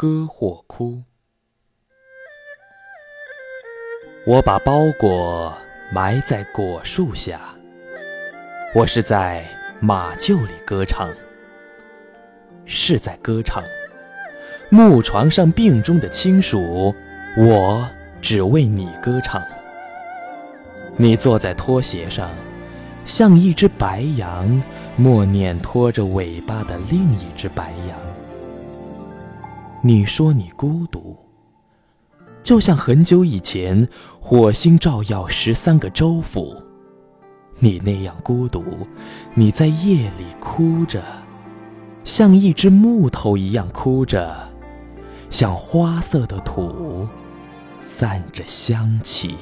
歌或哭。我把包裹埋在果树下，我是在马厩里歌唱，是在歌唱。木床上病中的亲属，我只为你歌唱。你坐在拖鞋上，像一只白羊，默念拖着尾巴的另一只白羊。你说你孤独，就像很久以前火星照耀十三个州府，你那样孤独。你在夜里哭着，像一只木头一样哭着。像花色的土，散着香气。